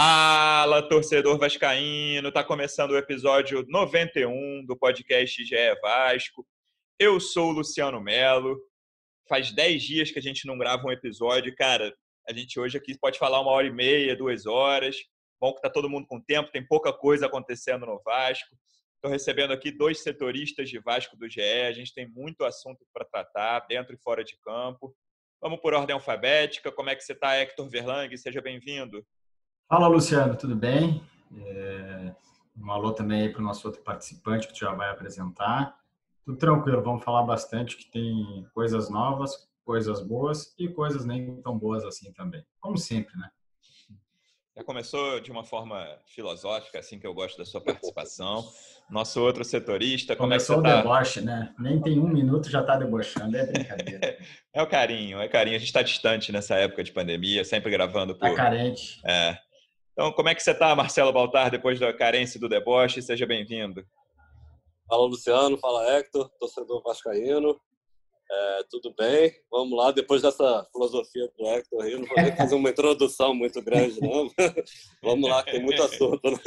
Fala, torcedor vascaíno! Tá começando o episódio 91 do podcast GE Vasco. Eu sou o Luciano Melo. Faz 10 dias que a gente não grava um episódio. Cara, a gente hoje aqui pode falar uma hora e meia, duas horas. Bom que tá todo mundo com tempo, tem pouca coisa acontecendo no Vasco. Estou recebendo aqui dois setoristas de Vasco do GE. A gente tem muito assunto para tratar, dentro e fora de campo. Vamos por ordem alfabética. Como é que você está, Hector Verlang? Seja bem-vindo. Fala, Luciano, tudo bem? É, um alô também para o nosso outro participante que já vai apresentar. Tudo tranquilo, vamos falar bastante que tem coisas novas, coisas boas e coisas nem tão boas assim também. Como sempre, né? Já começou de uma forma filosófica, assim que eu gosto da sua participação. Nosso outro setorista, Começou como é você tá? o deboche, né? Nem tem um minuto já está debochando, é brincadeira. é o carinho, é carinho. A gente está distante nessa época de pandemia, sempre gravando por... Tá carente. É. Então, como é que você está, Marcelo Baltar, depois da carência do deboche? Seja bem-vindo. Fala, Luciano. Fala, Hector, torcedor vascaíno. É, tudo bem? Vamos lá, depois dessa filosofia do Hector aí, não vou nem fazer uma introdução muito grande, não. Vamos lá, que tem muito assunto. Né?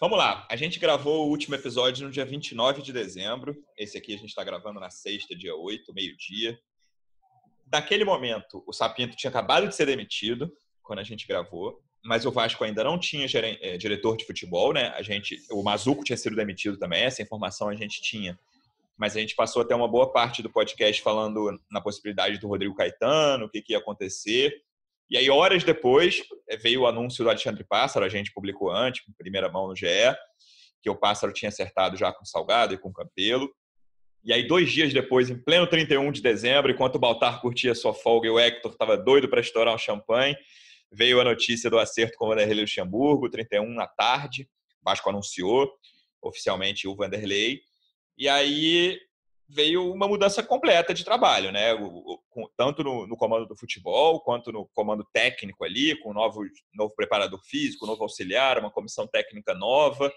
Vamos lá, a gente gravou o último episódio no dia 29 de dezembro. Esse aqui a gente está gravando na sexta, dia 8, meio-dia. Naquele momento, o Sapinto tinha acabado de ser demitido, quando a gente gravou mas o Vasco ainda não tinha é, diretor de futebol, né? A gente, o Mazuco tinha sido demitido também, essa informação a gente tinha. Mas a gente passou até uma boa parte do podcast falando na possibilidade do Rodrigo Caetano, o que, que ia acontecer. E aí, horas depois, é, veio o anúncio do Alexandre Pássaro, a gente publicou antes, em primeira mão no GE, que o Pássaro tinha acertado já com o Salgado e com o Campelo. E aí, dois dias depois, em pleno 31 de dezembro, enquanto o Baltar curtia sua folga e o Hector estava doido para estourar um champanhe, veio a notícia do acerto com o Vanderlei Luxemburgo, 31 na tarde. O Vasco anunciou oficialmente o Vanderlei. E aí veio uma mudança completa de trabalho, né? O, o, tanto no, no, comando do futebol, quanto no comando técnico ali, com um novo, novo preparador físico, novo auxiliar, uma comissão técnica nova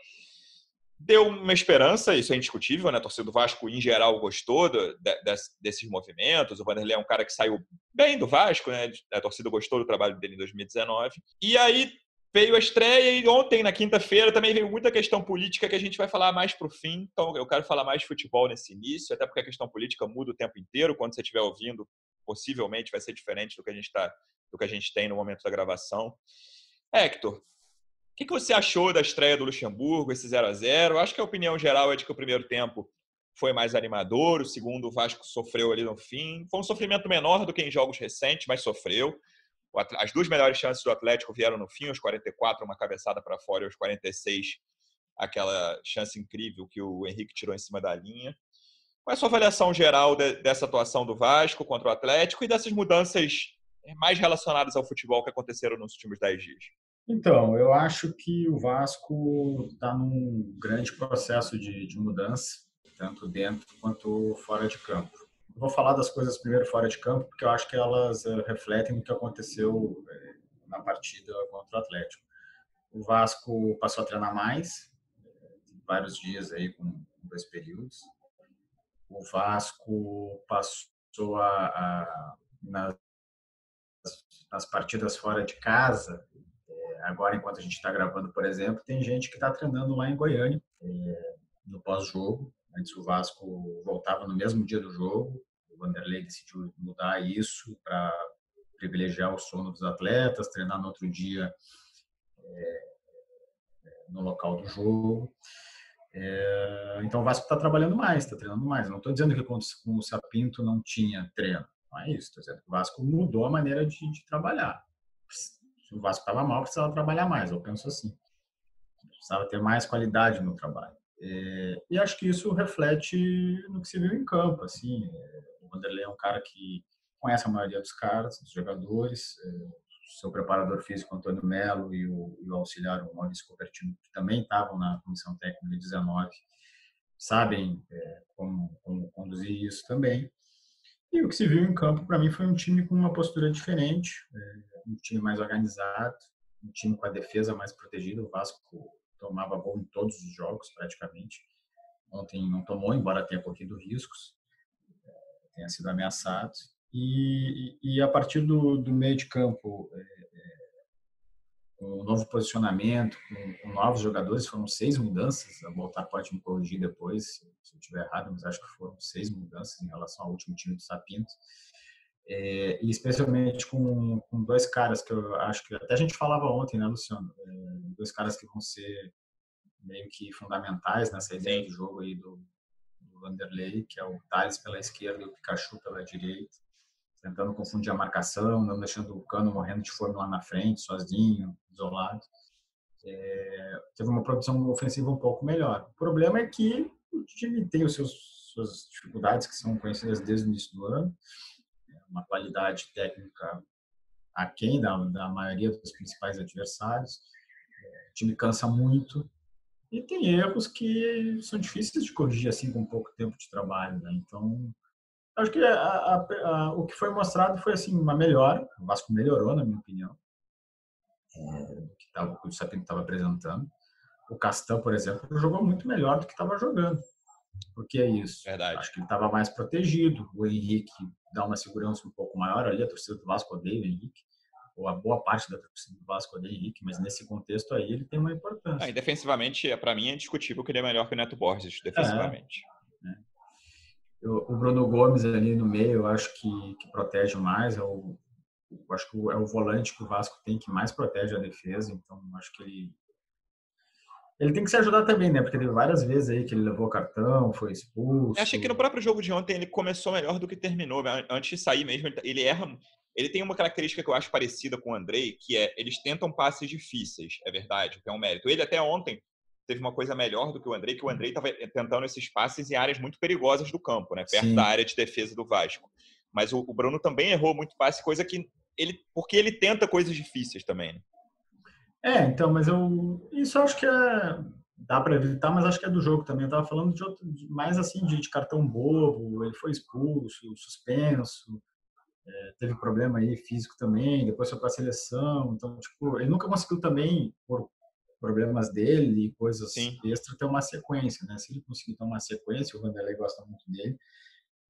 deu uma esperança, isso é indiscutível, né? A torcida do Vasco, em geral, gostou do, de, desses movimentos. O Vanderlei é um cara que saiu bem do Vasco, né? A torcida gostou do trabalho dele em 2019. E aí veio a estreia e ontem, na quinta-feira, também veio muita questão política que a gente vai falar mais para o fim. Então, eu quero falar mais de futebol nesse início, até porque a questão política muda o tempo inteiro. Quando você estiver ouvindo, possivelmente vai ser diferente do que a gente tá, do que a gente tem no momento da gravação. Hector, o que, que você achou da estreia do Luxemburgo, esse 0 a 0 Acho que a opinião geral é de que o primeiro tempo foi mais animador, o segundo o Vasco sofreu ali no fim. Foi um sofrimento menor do que em jogos recentes, mas sofreu. As duas melhores chances do Atlético vieram no fim, aos 44, uma cabeçada para fora, e aos 46, aquela chance incrível que o Henrique tirou em cima da linha. Qual é a sua avaliação geral dessa atuação do Vasco contra o Atlético e dessas mudanças mais relacionadas ao futebol que aconteceram nos últimos 10 dias? Então, eu acho que o Vasco está num grande processo de, de, mudança, tanto dentro quanto fora de campo. vou falar das coisas primeiro fora de campo, porque eu acho que elas uh, refletem o que aconteceu uh, na partida contra o Atlético. O Vasco passou a treinar mais, uh, vários dias aí com dois períodos. O Vasco passou a, a nas, nas partidas fora de casa agora, enquanto a gente está gravando, por exemplo, tem gente que está treinando lá em Goiânia, é, no pós-jogo. Antes o Vasco voltava no mesmo dia do jogo. O Vanderlei decidiu mudar isso para privilegiar o sono dos atletas, treinar no outro dia é, no local do jogo. É, então o Vasco está trabalhando mais, está treinando mais. Não estou dizendo que com o Sapinto não tinha treino, não é isso. Estou dizendo que o Vasco mudou a maneira de, de trabalhar se o Vasco estava mal, precisava trabalhar mais. Eu penso assim. Precisava ter mais qualidade no trabalho. É, e acho que isso reflete no que se viu em campo. Assim, é, o Vanderlei é um cara que conhece a maioria dos caras, dos jogadores, é, seu preparador físico Antônio Melo e o, e o auxiliar o Maurício Copertino, que também estavam na comissão técnica de 19, sabem é, como, como, conduzir isso também. E o que se viu em campo, para mim, foi um time com uma postura diferente, é, um time mais organizado, um time com a defesa mais protegida. O Vasco tomava gol em todos os jogos, praticamente. Ontem não tomou, embora tenha corrido riscos, é, tenha sido ameaçado. E, e a partir do, do meio de campo, é, com um novo posicionamento, com, com, novos jogadores, foram seis mudanças. A Voltar pode me corrigir depois, se eu estiver errado, mas acho que foram seis mudanças em relação ao último time do Sapinto. É, e especialmente com, com, dois caras que eu acho que até a gente falava ontem, né, Luciano? É, dois caras que vão ser meio que fundamentais nessa ideia de jogo aí do, do Vanderlei, que é o Thales pela esquerda e o Pikachu pela direita tentando confundir a marcação, não deixando o Cano morrendo de fome lá na frente, sozinho, isolado. É, teve uma produção ofensiva um pouco melhor. O problema é que o time tem os seus suas dificuldades que são conhecidas desde o início do ano, qualidade técnica aquém da, da maioria dos principais adversários. É, o time cansa muito e tem erros que são difíceis de corrigir assim com pouco tempo de trabalho. Né? Então Acho que a, a, a, o que foi mostrado foi assim uma melhora. O Vasco melhorou, na minha opinião, é, que, tava, o Sapinto estava apresentando. O Castan, por exemplo, jogou muito melhor do que estava jogando. Por que é isso? Verdade. Acho que ele estava mais protegido. O Henrique dá uma segurança um pouco maior ali. A torcida do Vasco odeia o Henrique. Ou a boa parte da torcida do Vasco odeia o Henrique. Mas nesse contexto aí, ele tem uma importância. Ah, e defensivamente, para mim, é discutível que ele é melhor que o Neto Borges, defensivamente. É, é o Bruno Gomes ali no meio, eu acho que, que protege mais. É o, eu acho que é o volante que o Vasco tem que mais protege a defesa. Então, acho que ele ele tem que se ajudar também, né? Porque teve várias vezes aí que ele levou cartão, foi expulso. Eu achei que no próprio jogo de ontem ele começou melhor do que terminou. Antes de sair mesmo, ele erra. Ele tem uma característica que eu acho parecida com o Andrei, que é eles tentam passes difíceis, é verdade, que é um mérito. Ele até ontem teve uma coisa melhor do que o Andrei, que o Andrei estava tentando esses passes em áreas muito perigosas do campo, né? Perto Sim. da área de defesa do Vasco. Mas o, o, Bruno também errou muito passe, coisa que ele, porque ele tenta coisas difíceis também. Né? É, então, mas eu isso eu acho que é dá para evitar, mas acho que é do jogo também. Eu tava falando de, outro, de mais assim de, de, cartão bobo, ele foi expulso, suspenso. É, teve problema aí físico também, depois foi para a seleção, então tipo, ele nunca conseguiu também por problemas dele e coisas Sim. extra ter uma sequência, né? Se ele conseguir ter uma sequência, o Vanderlei gosta muito dele,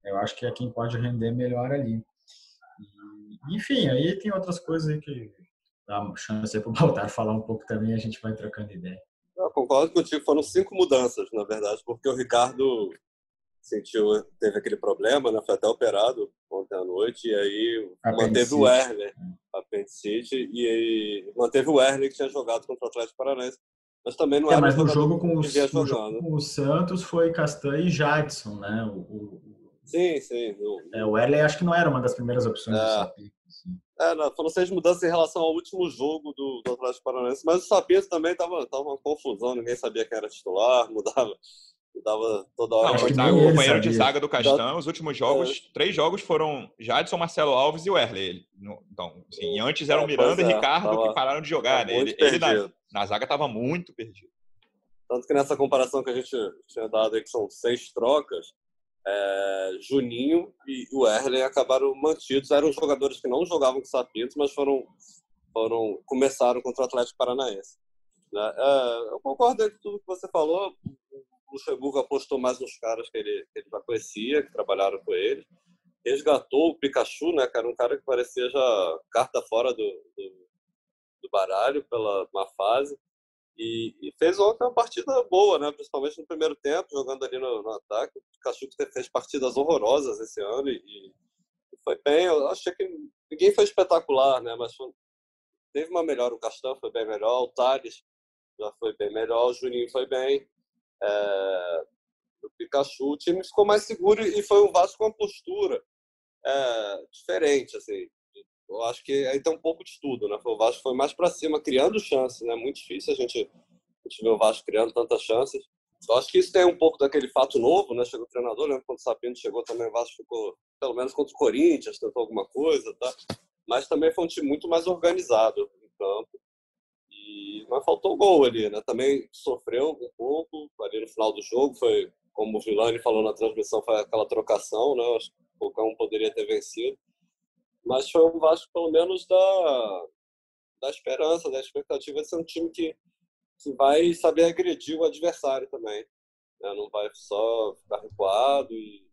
eu acho que é quem pode render melhor ali. E, enfim, aí tem outras coisas aí que dá chance para o Baltar falar um pouco também a gente vai trocando ideia. Eu concordo contigo, foram cinco mudanças, na verdade, porque o Ricardo sentiu, teve aquele problema, né? Foi até operado ontem à noite, e aí manteve o Werner, apendicite, e aí manteve o Werner que tinha jogado contra o Atlético Paranaense. Mas também não é, era mas no jogo, com os, no jogo com o Santos foi Castan e Jadson, né? O, o, sim, sim. O, é, o acho que não era uma das primeiras opções é. É, não, foram seis mudanças em relação ao último jogo do, do Atlético Paranaense, mas o Sapinto também estava tava uma confusão, ninguém sabia quem era titular, mudava dava toda hora. Não, o companheiro de zaga do Castan, os últimos jogos, é. três jogos foram Jadson, Marcelo Alves e o Erle. Então, assim, antes eram é, Miranda e Ricardo tava, que pararam de jogar, né? Ele, ele na, na, zaga estava muito perdido. Tanto que nessa comparação que a gente tinha dado aí, que são seis trocas, é, Juninho e o Erlen acabaram mantidos. Eram jogadores que não jogavam com Sapinto, mas foram, foram começaram contra o Atlético Paranaense. Né? É, eu concordo com tudo que você falou Luxemburgo apostou mais nos caras que ele, que ele já conhecia, que trabalharam com ele. Resgatou o Pikachu, né, cara? Um cara que parecia já carta fora do, do, do baralho pela má fase. E, e, fez ontem uma partida boa, né? Principalmente no primeiro tempo, jogando ali no, no ataque. O Pikachu fez partidas horrorosas esse ano e, e foi bem. Eu achei que ninguém foi espetacular, né? Mas foi, teve uma melhora. O Castan foi bem melhor, o Thales já foi bem melhor, o Juninho foi bem é, do Pikachu, o time ficou mais seguro e foi um Vasco com uma postura é, diferente, assim. Eu acho que aí tem um pouco de tudo, né? O Vasco foi mais para cima, criando chances, né? Muito difícil a gente, a gente ver o Vasco criando tantas chances. Eu acho que isso tem um pouco daquele fato novo, né? Chegou o treinador, lembra quando o Sapinto chegou também, o Vasco ficou, pelo menos contra o Corinthians, tentou alguma coisa, tá? mas também foi um time muito mais organizado em campo. E mas faltou gol ali, né? Também sofreu um pouco ali no final do jogo, foi como o Vilani falou na transmissão, foi aquela trocação, né? Acho que qualquer um poderia ter vencido. Mas foi um Vasco pelo menos da da esperança, da expectativa de ser um time que que vai saber agredir o adversário também. Né? Não vai só ficar recuado e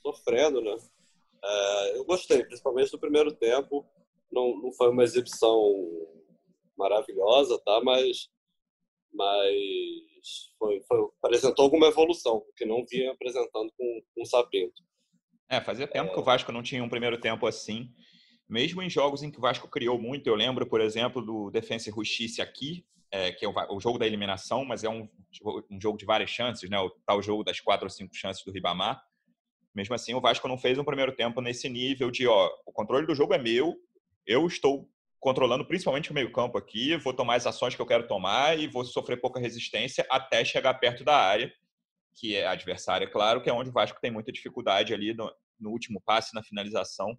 sofrendo, né? É, eu gostei, principalmente do primeiro tempo. Não, não foi uma exibição maravilhosa, tá? Mas, mas foi, foi, apresentou alguma evolução, que não vinha apresentando com, com o Sapinto. É, fazia tempo é... que o Vasco não tinha um primeiro tempo assim. Mesmo em jogos em que o Vasco criou muito, eu lembro, por exemplo, do Defensa e Justiça aqui, é, que é o, o, jogo da eliminação, mas é um, um, jogo de várias chances, né? O tal jogo das quatro ou cinco chances do Ribamar. Mesmo assim, o Vasco não fez um primeiro tempo nesse nível de, ó, o controle do jogo é meu, eu estou controlando principalmente o meio-campo aqui, vou tomar as ações que eu quero tomar e vou sofrer pouca resistência até chegar perto da área, que é adversária, claro, que é onde o Vasco tem muita dificuldade ali no, no último passe, na finalização.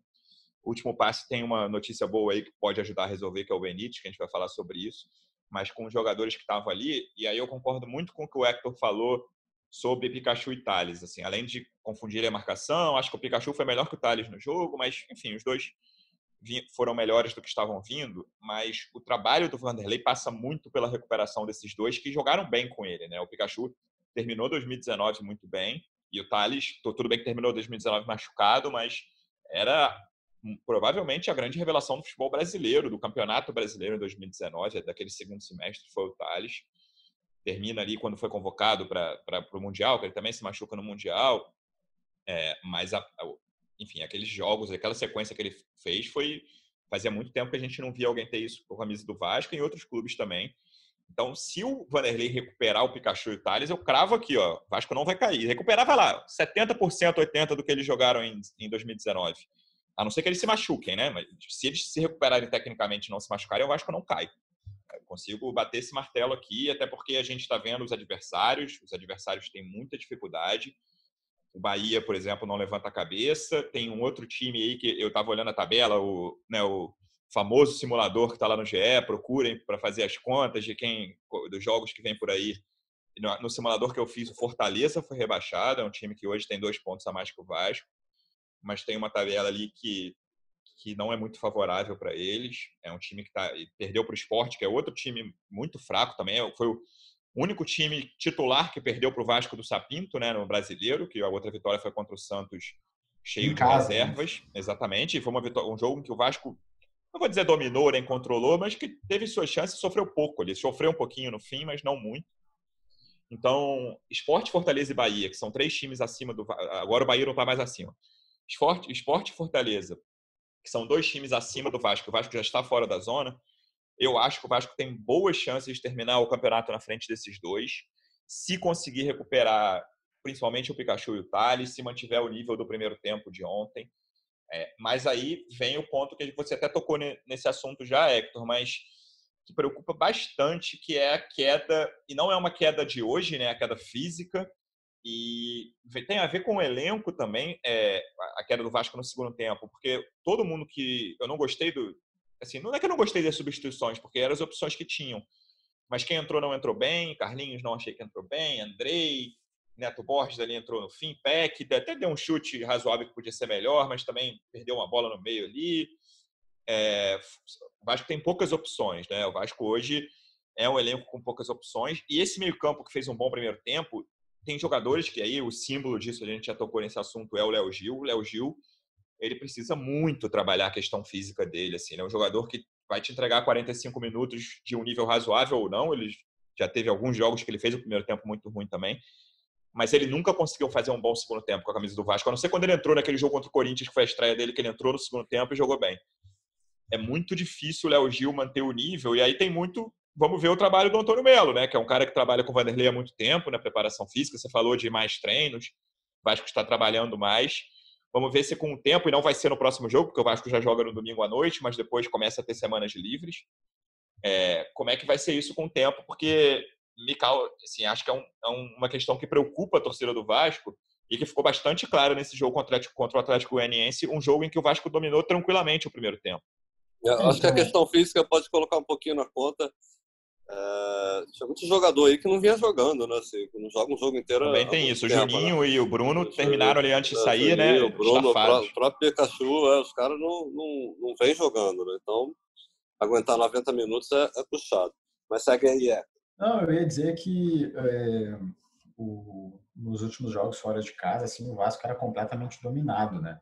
O último passe tem uma notícia boa aí que pode ajudar a resolver, que é o Benítez, que a gente vai falar sobre isso mas com os jogadores que estavam ali. E aí eu concordo muito com o que o Hector falou sobre Pikachu e Thales. Assim, além de confundir a marcação, acho que o Pikachu foi melhor que o Thales no jogo, mas, enfim, os dois foram melhores do que estavam vindo, mas o trabalho do Vanderlei passa muito pela recuperação desses dois que jogaram bem com ele, né? O Pikachu terminou 2019 muito bem e o Thales, tudo bem que terminou 2019 machucado, mas era provavelmente a grande revelação do futebol brasileiro, do campeonato brasileiro em 2019, daquele segundo semestre, foi o Thales. Termina ali quando foi convocado para o Mundial, que ele também se machuca no Mundial. É, mas, a, a, enfim, aqueles jogos, aquela sequência que ele fez foi. Fazia muito tempo que a gente não via alguém ter isso com a camisa do Vasco e em outros clubes também. Então, se o Vanderlei recuperar o Pikachu e o Thales, eu cravo aqui, ó. O Vasco não vai cair. Recuperar, lá, 70%, 80% do que eles jogaram em, em 2019 a não ser que eles se machuquem, né? Mas se eles se recuperarem tecnicamente e não se machucarem, acho que não cai. Eu consigo bater esse martelo aqui, até porque a gente está vendo os adversários, os adversários têm muita dificuldade. O Bahia, por exemplo, não levanta a cabeça. Tem um outro time aí que eu estava olhando a tabela, o, né, o famoso simulador que está lá no GE, procurem para fazer as contas de quem dos jogos que vem por aí. No, no simulador que eu fiz, o Fortaleza foi rebaixado, é um time que hoje tem dois pontos a mais que o Vasco mas tem uma tabela ali que, que não é muito favorável para eles. É um time que tá, perdeu para o esporte, que é outro time muito fraco também. Foi o único time titular que perdeu para o Vasco do Sapinto, né, no brasileiro, que a outra vitória foi contra o Santos cheio em de casa, né? reservas. Né? Exatamente. E foi uma vitória, um jogo em que o Vasco, não vou dizer dominou nem controlou, mas que teve suas chances e sofreu pouco. Ele sofreu um pouquinho no fim, mas não muito. Então, Esporte, Fortaleza e Bahia, que são três times acima do. Agora o Bahia não está mais acima. Esporte, Esporte e Fortaleza, que são dois times acima do Vasco, o Vasco já está fora da zona. Eu acho que o Vasco tem boas chances de terminar o campeonato na frente desses dois, se conseguir recuperar principalmente o Pikachu e o Thales, se mantiver o nível do primeiro tempo de ontem. É, mas aí vem o ponto que você até tocou nesse assunto já, Hector, mas que preocupa bastante, que é a queda, e não é uma queda de hoje, né, a queda física, e tem a ver com o elenco também, é, a queda do Vasco no segundo tempo, porque todo mundo que. Eu não gostei do. Assim, não é que eu não gostei das substituições, porque eram as opções que tinham. Mas quem entrou não entrou bem, Carlinhos não achei que entrou bem, Andrei, Neto Borges ali entrou no fim, Peck, até deu um chute razoável que podia ser melhor, mas também perdeu uma bola no meio ali. É, o Vasco tem poucas opções, né? O Vasco hoje é um elenco com poucas opções. E esse meio-campo que fez um bom primeiro tempo, tem jogadores que aí o símbolo disso, a gente já tocou nesse assunto, é o Léo Gil. O Léo Gil, ele precisa muito trabalhar a questão física dele, assim, é um jogador que vai te entregar 45 minutos de um nível razoável ou não, ele já teve alguns jogos que ele fez o primeiro tempo muito ruim também, mas ele nunca conseguiu fazer um bom segundo tempo com a camisa do Vasco, a não ser quando ele entrou naquele jogo contra o Corinthians, que foi a estreia dele, que ele entrou no segundo tempo e jogou bem. É muito difícil o Léo Gil manter o nível, e aí tem muito vamos ver o trabalho do Antônio Melo, né? Que é um cara que trabalha com o Vanderlei há muito tempo na preparação física. Você falou de mais treinos, o Vasco está trabalhando mais. Vamos ver se com o tempo, e não vai ser no próximo jogo, porque o Vasco já joga no domingo à noite, mas depois começa a ter semanas livres. É, como é que vai ser isso com o tempo? Porque, Mical, assim, acho que é, um, é uma questão que preocupa a torcida do Vasco, e que ficou bastante claro nesse jogo contra o Atlético, contra o Atlético Goianiense, um jogo em que o Vasco dominou tranquilamente o primeiro tempo. Eu acho que a então questão física pode colocar um pouquinho na conta. É, tinha muito jogador aí que não vinha jogando, né? Assim, não joga um jogo inteiro. Também tem isso. Tempo, o Juninho né? e o Bruno o terminaram ali antes de sair, é, né? O Bruno, o próprio Pikachu, é, os caras não, não, não vêm jogando, né? Então, aguentar 90 minutos é, é puxado. Mas segue aí, é. Não, eu ia dizer que é, o, nos últimos jogos fora de casa, assim, o Vasco era completamente dominado, né?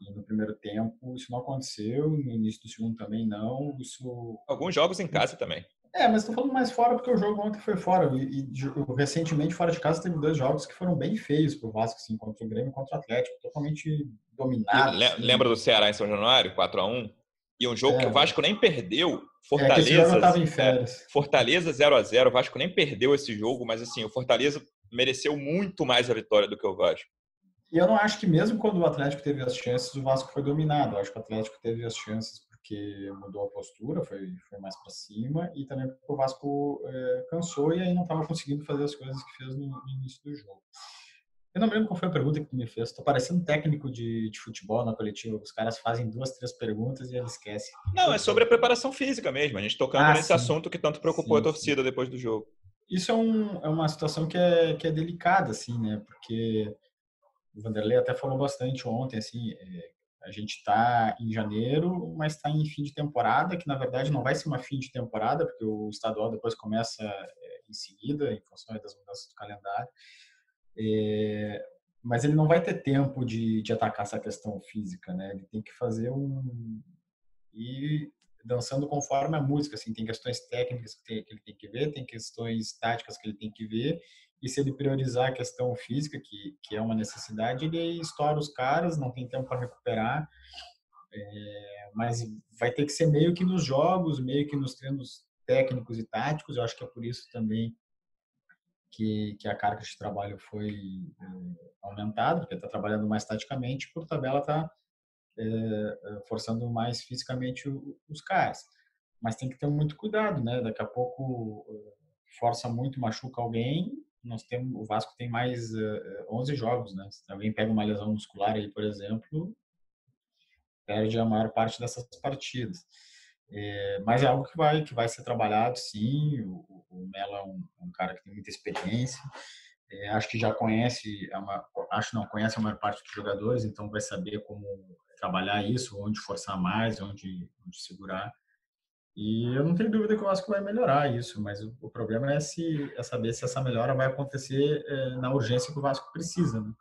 E no primeiro tempo isso não aconteceu, no início do segundo também não. Isso... Alguns jogos em casa também. É, mas estou falando mais fora porque o jogo ontem foi fora. E, e, recentemente, fora de casa, teve dois jogos que foram bem feios para o Vasco, assim, contra o Grêmio e contra o Atlético, totalmente dominados. Assim. Lembra do Ceará em São Januário, 4 a 1 E um jogo é, que o Vasco nem perdeu. Fortaleza. É, em férias. Fortaleza 0 a 0 O Vasco nem perdeu esse jogo, mas assim, o Fortaleza mereceu muito mais a vitória do que o Vasco. E eu não acho que mesmo quando o Atlético teve as chances, o Vasco foi dominado. Eu acho que o Atlético teve as chances porque mudou a postura, foi, foi mais para cima, e também porque o Vasco é, cansou e aí não estava conseguindo fazer as coisas que fez no, no, início do jogo. Eu não me lembro qual foi a pergunta que tu me fez. Estou parecendo técnico de, de futebol na coletiva. Os caras fazem duas, três perguntas e eles esquecem. Não, é sobre a preparação física mesmo. A gente tocando ah, nesse sim. assunto que tanto preocupou sim, a torcida sim. depois do jogo isso é, um, é uma situação que é, que é delicada, assim, né? Porque o Vanderlei até falou bastante ontem, assim, é, a gente está em janeiro, mas está em fim de temporada, que na verdade não vai ser uma fim de temporada, porque o estadual depois começa é, em seguida, em função das mudanças do calendário. É, mas ele não vai ter tempo de, de atacar essa questão física, né? Ele tem que fazer um. E dançando conforme a música, assim, tem questões técnicas que, tem, que, ele tem que ver, tem questões táticas que ele tem que ver, e se ele priorizar a questão física, que, que é uma necessidade, ele estoura os caras, não tem tempo para recuperar, é, mas vai ter que ser meio que nos jogos, meio que nos treinos técnicos e táticos, eu acho que é por isso também que, que a carga de trabalho foi é, aumentada, porque está trabalhando mais taticamente, por tabela está é, forçando mais fisicamente os caras. Mas tem que ter muito cuidado, né? Daqui a pouco força muito, machuca alguém. Nós temos, o Vasco tem mais uh, 11 jogos, né? Se alguém pega uma lesão muscular aí, por exemplo, perde a maior parte dessas partidas. É, mas é algo que vai que vai ser trabalhado, sim. O, o Melo é um, um, cara que tem muita experiência. É, acho que já conhece, uma, acho não conhece a maior parte dos jogadores, então vai saber como trabalhar isso, onde forçar mais, onde, onde segurar. E eu não tenho dúvida que o Vasco vai melhorar isso, mas o, o problema é, se, é saber se essa melhora vai acontecer é, na urgência que o Vasco precisa. Né?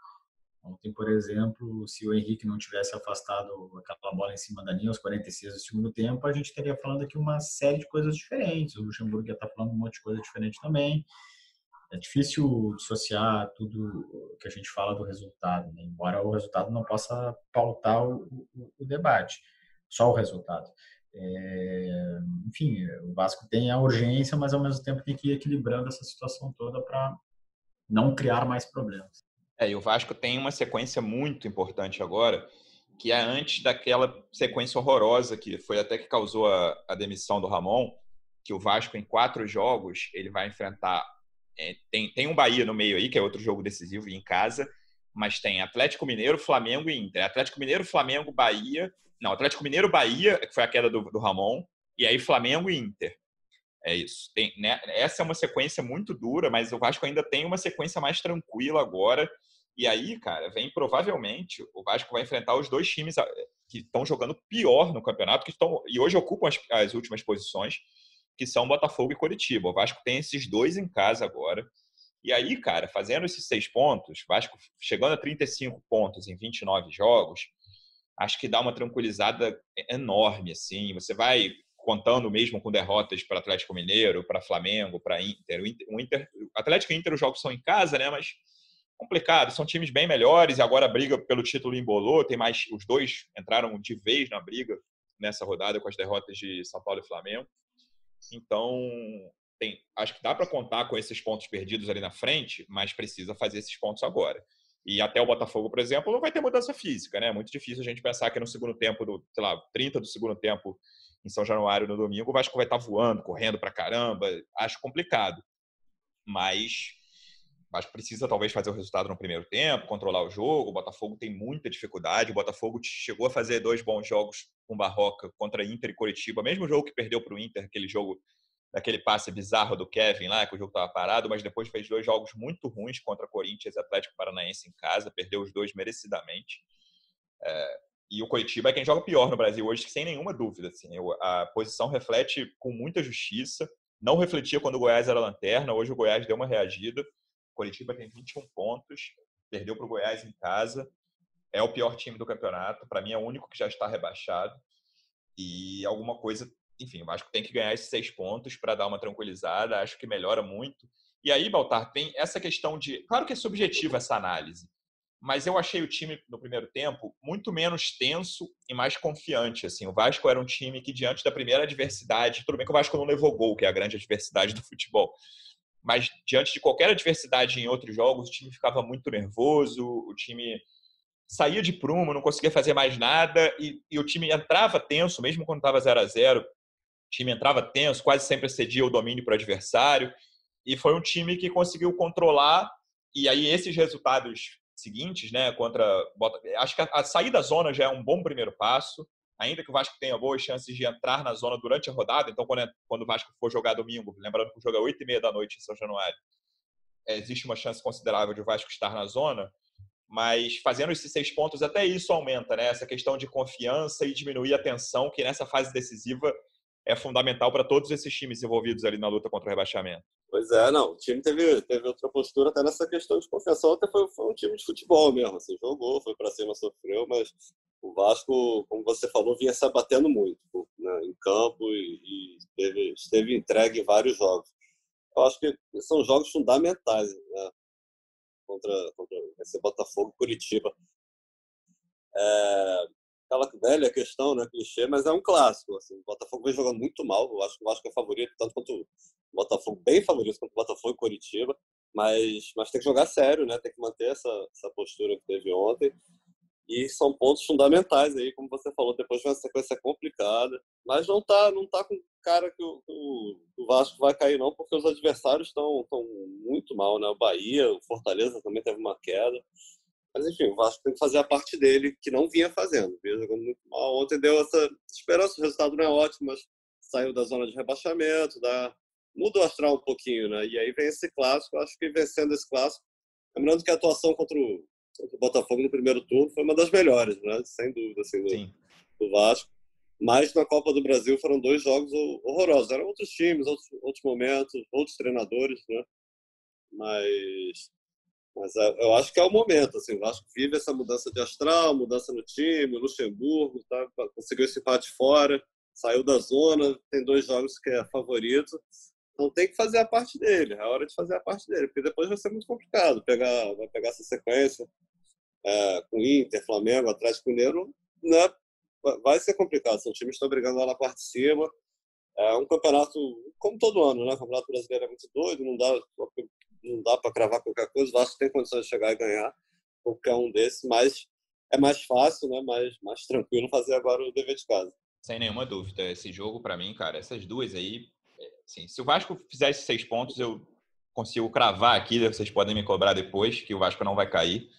Ontem, por exemplo, se o Henrique não tivesse afastado aquela bola em cima da linha aos 46 do segundo tempo, a gente estaria falando aqui uma série de coisas diferentes. O Luxemburgo ia estar falando um monte de coisa diferente também é difícil dissociar tudo que a gente fala do resultado, né? embora o resultado não possa pautar o, o, o debate, só o resultado. É, enfim, o Vasco tem a urgência, mas ao mesmo tempo tem que ir equilibrando essa situação toda para não criar mais problemas. É, e o Vasco tem uma sequência muito importante agora, que é antes daquela sequência horrorosa que foi até que causou a, a demissão do Ramon, que o Vasco em quatro jogos ele vai enfrentar é, tem, tem um Bahia no meio aí, que é outro jogo decisivo em casa, mas tem Atlético Mineiro, Flamengo e Inter. Atlético Mineiro, Flamengo, Bahia. Não, Atlético Mineiro, Bahia, que foi a queda do, do Ramon, e aí Flamengo e Inter. É isso. Tem, né? Essa é uma sequência muito dura, mas o Vasco ainda tem uma sequência mais tranquila agora. E aí, cara, vem provavelmente o Vasco vai enfrentar os dois times ah, que estão jogando pior no campeonato, que estão e hoje ocupam as, as últimas posições que são Botafogo e Curitiba. O Vasco tem esses dois em casa agora. E aí, cara, fazendo esses seis pontos, Vasco chegando a 35 pontos em 29 jogos, acho que dá uma tranquilizada enorme, assim. Você vai contando mesmo com derrotas para Atlético Mineiro, para Flamengo, para Inter. O Inter, o Atlético e Inter, os jogos são em casa, né? Mas complicado. São times bem melhores e agora a briga pelo título embolou. Tem mais, os dois entraram de vez na briga nessa rodada com as derrotas de São Paulo e Flamengo. Então, tem, acho que dá para contar com esses pontos perdidos ali na frente, mas precisa fazer esses pontos agora. E até o Botafogo, por exemplo, não vai ter mudança física, né? É muito difícil a gente pensar que no segundo tempo, do, sei lá, 30 do segundo tempo em São Januário no domingo, o Vasco vai estar tá voando, correndo para caramba. Acho complicado. Mas Vasco precisa talvez fazer o resultado no primeiro tempo, controlar o jogo. O Botafogo tem muita dificuldade. O Botafogo chegou a fazer dois bons jogos com Barroca contra Inter e Curitiba, mesmo jogo que perdeu para o Inter, aquele jogo daquele passe bizarro do Kevin lá, que o jogo estava parado, mas depois fez dois jogos muito ruins contra Corinthians e Atlético Paranaense em casa, perdeu os dois merecidamente. É, e o Curitiba é quem joga pior no Brasil hoje, sem nenhuma dúvida. Assim, a posição reflete com muita justiça. Não refletia quando o Goiás era lanterna, hoje o Goiás deu uma reagida. O Curitiba tem 21 pontos, perdeu para o Goiás em casa. É o pior time do campeonato. Para mim, é o único que já está rebaixado. E alguma coisa enfim, o Vasco tem que ganhar esses seis pontos para dar uma tranquilizada, acho que melhora muito. E aí, Baltar, tem essa questão de. Claro que é subjetiva essa análise, mas eu achei o time no primeiro tempo muito menos tenso e mais confiante. Assim, o Vasco era um time que, diante da primeira adversidade, tudo bem que o Vasco não levou gol, que é a grande adversidade do futebol, mas diante de qualquer adversidade em outros jogos, o time ficava muito nervoso, o time saía de prumo, não conseguia fazer mais nada e, e o time entrava tenso, mesmo quando estava 0 a 0 time entrava tenso, quase sempre cedia o domínio para o adversário. E foi um time que conseguiu controlar. E aí, esses resultados seguintes, né, contra. Acho que a, a sair da zona já é um bom primeiro passo. Ainda que o Vasco tenha boas chances de entrar na zona durante a rodada. Então, quando, é, quando o Vasco for jogar domingo, lembrando que o jogo é 8 e meia da noite em São Januário, é, existe uma chance considerável de o Vasco estar na zona. Mas fazendo esses seis pontos, até isso aumenta, né? Essa questão de confiança e diminuir a tensão, que nessa fase decisiva é fundamental para todos esses times envolvidos ali na luta contra o rebaixamento. Pois é, não. O time teve, teve outra postura até nessa questão de confiança. Ontem foi, foi um time de futebol mesmo. Assim, jogou, foi para cima, sofreu, mas o Vasco, como você falou, vinha se abatendo muito né, em campo e, e esteve, esteve entregue em vários jogos. Eu acho que são jogos fundamentais né, contra, contra esse Botafogo Curitiba. É, aquela velha questão, né, clichê, mas é um clássico. Assim, o Botafogo vem jogando muito mal. Eu acho que o Vasco é favorito, tanto quanto o Botafogo, bem favorito quanto o Botafogo e Curitiba. Mas, mas tem que jogar sério, né? Tem que manter essa, essa postura que teve ontem. E são pontos fundamentais aí, como você falou, depois de uma sequência complicada. Mas não tá, não tá com cara que o, o, Vasco vai cair, não, porque os adversários estão muito mal, né? O Bahia, o Fortaleza também teve uma queda. Mas enfim, o Vasco tem que fazer a parte dele, que não vinha fazendo. Vinha jogando muito mal. Ontem deu essa esperança, o resultado não é ótimo, mas saiu da zona de rebaixamento, da... muda o astral um pouquinho, né? E aí vem esse clássico, acho que vencendo esse clássico. Lembrando que a atuação contra o, o Botafogo no primeiro turno foi uma das melhores, né? Sem dúvida, assim, do, do Vasco. Mas na Copa do Brasil foram dois jogos horrorosos. Eram outros times, outros, outros momentos, outros treinadores, né? Mas mas é, eu acho que é o momento, assim, o Vasco vive essa mudança de astral, mudança no time, Luxemburgo, tá, conseguiu esse empate fora, saiu da zona, tem dois jogos que é favorito. Então tem que fazer a parte dele, é hora de fazer a parte dele, porque depois vai ser muito complicado. Pegar, vai pegar essa sequência é, com Inter, Flamengo, Atlético Mineiro, né? vai ser complicado. São times que estão brigando lá na parte de cima. É um campeonato, como todo ano, né? O campeonato brasileiro é muito doido, não dá não dá para cravar qualquer coisa. O Vasco tem condições de chegar e ganhar qualquer um desses, mas é mais fácil, né? Mais, mais tranquilo fazer agora o dever de casa. Sem nenhuma dúvida. Esse jogo, para mim, cara, essas duas aí. Assim, se o Vasco fizesse seis pontos, eu consigo cravar aqui. Vocês podem me cobrar depois, que o Vasco não vai cair.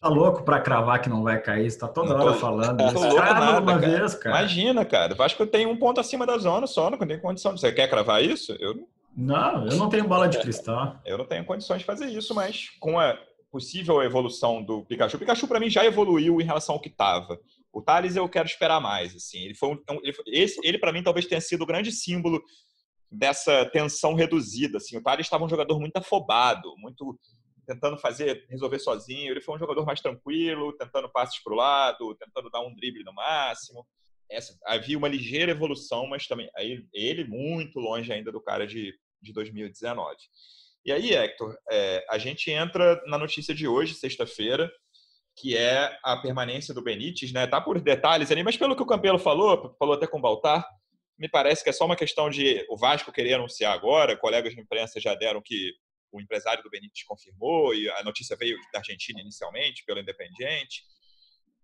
Tá louco pra cravar que não vai cair? Você tá toda não hora tô, falando. Tô louco nada, uma cara. vez, cara. Imagina, cara. O Vasco tem um ponto acima da zona só, não tem condição. Você quer cravar isso? Eu não, eu não tenho bola de cristal. eu não tenho condições de fazer isso, mas com a possível evolução do Pikachu, o Pikachu para mim já evoluiu em relação ao que estava. O Thales eu quero esperar mais, assim. Ele foi um, ele, esse, ele para mim talvez tenha sido o grande símbolo dessa tensão reduzida, assim. O Thales estava um jogador muito afobado, muito tentando fazer, resolver sozinho. Ele foi um jogador mais tranquilo, tentando passes para o lado, tentando dar um drible no máximo. Essa, havia uma ligeira evolução, mas também aí, ele muito longe ainda do cara de de 2019. E aí, Hector, é, a gente entra na notícia de hoje, sexta-feira, que é a permanência do Benítez, né? Tá por detalhes ali, mas pelo que o Campelo falou, falou até com o Baltar, me parece que é só uma questão de o Vasco querer anunciar agora, colegas de imprensa já deram que o empresário do Benítez confirmou e a notícia veio da Argentina inicialmente, pelo Independiente.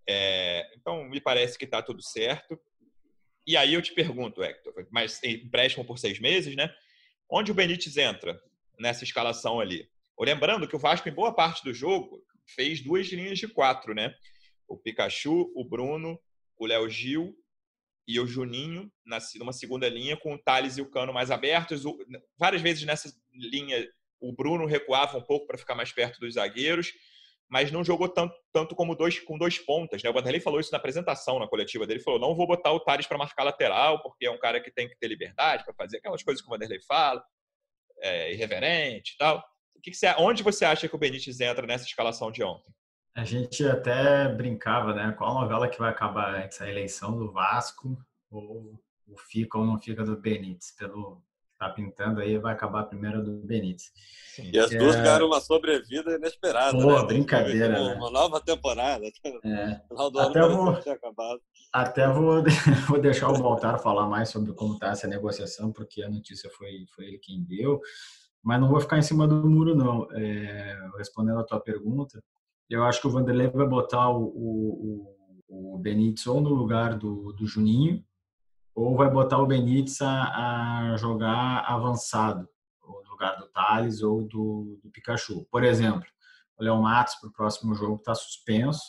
É, então, me parece que está tudo certo. E aí eu te pergunto, Hector, mas empréstimo por seis meses, né? Onde o Benítez entra nessa escalação ali? Lembrando que o Vasco, em boa parte do jogo, fez duas linhas de quatro, né? O Pikachu, o Bruno, o Léo Gil e o Juninho numa segunda linha, com o Thales e o Cano mais abertos. Várias vezes nessa linha, o Bruno recuava um pouco para ficar mais perto dos zagueiros mas não jogou tanto, tanto como dois, com dois pontas. Né? O Vanderlei falou isso na apresentação, na coletiva dele. falou: não vou botar o Thales para marcar lateral, porque é um cara que tem que ter liberdade para fazer aquelas coisas que o Vanderlei fala, é, irreverente e tal. O que, que você, onde você acha que o Benítez entra nessa escalação de ontem? A gente até brincava, né? Qual novela que vai acabar essa eleição do Vasco ou o fica ou não fica do Benítez? Pelo, tá pintando aí, vai acabar a primeira do Benítez. Sim. E as é... duas ganharam uma sobrevida inesperada. Pô, né? brincadeira. Uma, né? uma nova temporada. É. até vou, até vou, vou deixar o Baltar falar mais sobre como está essa negociação, porque a notícia foi, foi ele quem deu. Mas não vou ficar em cima do muro, não. É, respondendo a tua pergunta, eu acho que o Vanderlei vai botar o, o, o Benítez ou no lugar do, do Juninho, ou vai botar o Benítez a, a jogar avançado, no lugar do Thales ou do, do Pikachu. Por exemplo, o Léo Matos para o próximo jogo está suspenso,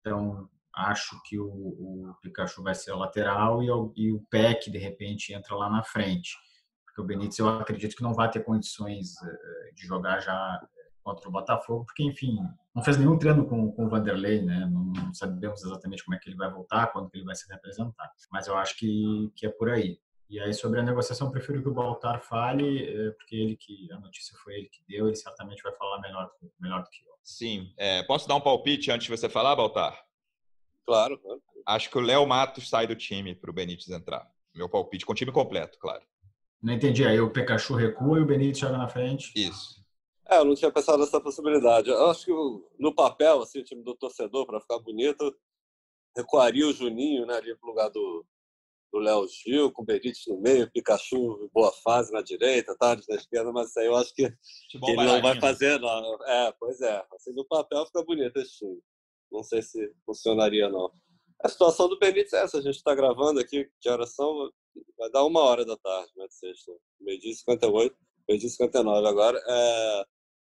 então acho que o, o, Pikachu vai ser o lateral e o, e o Peck, de repente, entra lá na frente. Porque o Benítez eu acredito que não vai ter condições eh, de jogar já contra o Botafogo, porque, enfim, não fez nenhum treino com, com o Vanderlei, né? Não, não, sabemos exatamente como é que ele vai voltar, quando que ele vai se representar. Mas eu acho que, que é por aí. E aí, sobre a negociação, prefiro que o Baltar fale, é, porque ele que a notícia foi ele que deu, ele certamente vai falar melhor, melhor do que eu. Sim. É, posso dar um palpite antes de você falar, Baltar? Claro, claro. Acho que o Léo Matos sai do time para o Benítez entrar. Meu palpite, com o time completo, claro. Não entendi. Aí o Pikachu recua e o Benítez joga na frente? Isso. É, eu não tinha pensado nessa possibilidade. Eu acho que no papel, assim, o time do torcedor, para ficar bonito, recuaria o Juninho né, ali pro lugar do, do Léo Gil, com o Benítez no meio, Pikachu boa fase na direita, Tardes na esquerda, mas aí eu acho que, que ele não vai fazer, não. É, pois é. Assim, no papel fica bonito esse time. Não sei se funcionaria, não. A situação do Benítez é essa. A gente está gravando aqui, de oração, vai dar uma hora da tarde, né, de sexta. Meio-dia 58, meio-dia 59 agora. É,